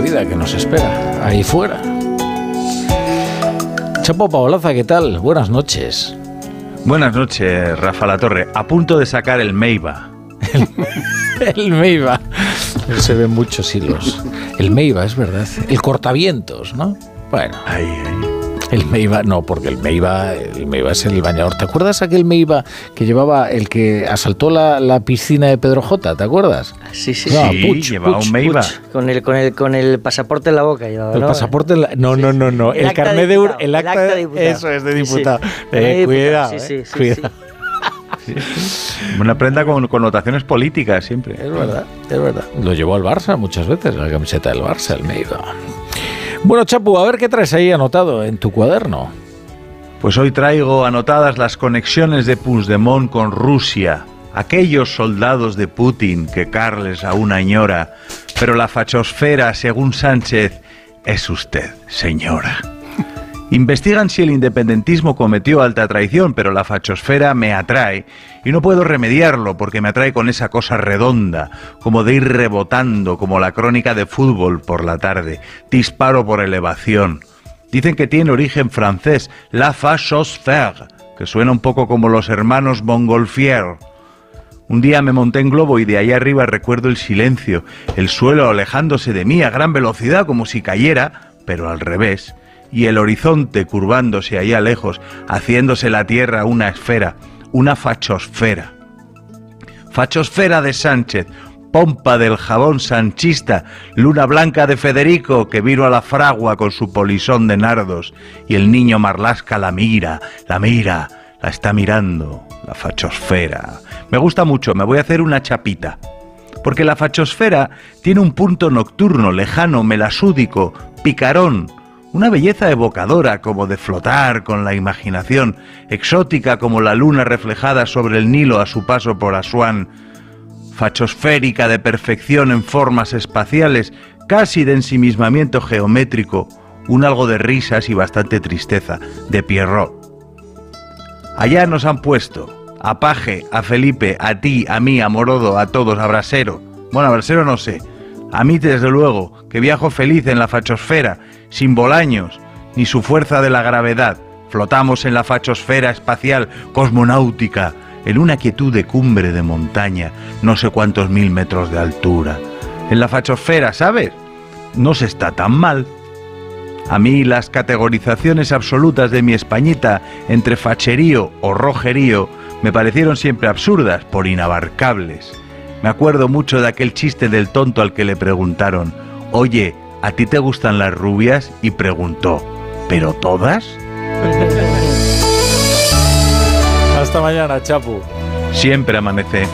vida que nos espera ahí fuera. Chapo Paolaza, ¿qué tal? Buenas noches. Buenas noches, Rafa La Torre. A punto de sacar el Meiba. el Meiba. Se ven muchos hilos. El Meiba, es verdad. El cortavientos, ¿no? Bueno. Ahí, ahí. El Meiba, no, porque el Meiba, el Meiba es el bañador. ¿Te acuerdas aquel Meiba que llevaba el que asaltó la, piscina de Pedro J? ¿Te acuerdas? Sí, sí, sí. llevaba un Meiba. Con, el, con, el, con el pasaporte en la boca. Llevaba, el pasaporte en la, No, no, no, no. El, carnet de... El acta, de diputado. Eso es de diputado. Eh, cuidado, eh, cuidado. Una prenda con connotaciones políticas siempre. Es verdad, es verdad. Lo llevó al Barça muchas veces, la camiseta del Barça, el Meiba. Bueno, Chapu, a ver qué traes ahí anotado en tu cuaderno. Pues hoy traigo anotadas las conexiones de Puigdemont con Rusia, aquellos soldados de Putin que Carles aún añora, pero la fachosfera, según Sánchez, es usted, señora. Investigan si el independentismo cometió alta traición, pero la fachosfera me atrae y no puedo remediarlo porque me atrae con esa cosa redonda, como de ir rebotando, como la crónica de fútbol por la tarde, disparo por elevación. Dicen que tiene origen francés, la fachosfère, que suena un poco como los hermanos Montgolfier. Un día me monté en globo y de ahí arriba recuerdo el silencio, el suelo alejándose de mí a gran velocidad como si cayera, pero al revés y el horizonte curvándose allá lejos, haciéndose la tierra una esfera, una fachosfera. Fachosfera de Sánchez, pompa del jabón sanchista, luna blanca de Federico que vino a la fragua con su polisón de nardos, y el niño Marlasca la mira, la mira, la está mirando, la fachosfera. Me gusta mucho, me voy a hacer una chapita. Porque la fachosfera tiene un punto nocturno, lejano, melasúdico, picarón, una belleza evocadora como de flotar con la imaginación, exótica como la luna reflejada sobre el Nilo a su paso por Asuán, fachosférica de perfección en formas espaciales, casi de ensimismamiento geométrico, un algo de risas y bastante tristeza, de Pierrot. Allá nos han puesto, a Paje, a Felipe, a ti, a mí, a Morodo, a todos, a Brasero. Bueno, a Brasero no sé. A mí, desde luego, que viajo feliz en la fachosfera sin Bolaños, ni su fuerza de la gravedad. Flotamos en la fachosfera espacial cosmonáutica, en una quietud de cumbre de montaña, no sé cuántos mil metros de altura. En la fachosfera, ¿sabes? No se está tan mal. A mí las categorizaciones absolutas de mi españita entre facherío o rojerío me parecieron siempre absurdas por inabarcables. Me acuerdo mucho de aquel chiste del tonto al que le preguntaron, oye, ¿a ti te gustan las rubias? Y preguntó, ¿pero todas? Hasta mañana, Chapu. Siempre amanece.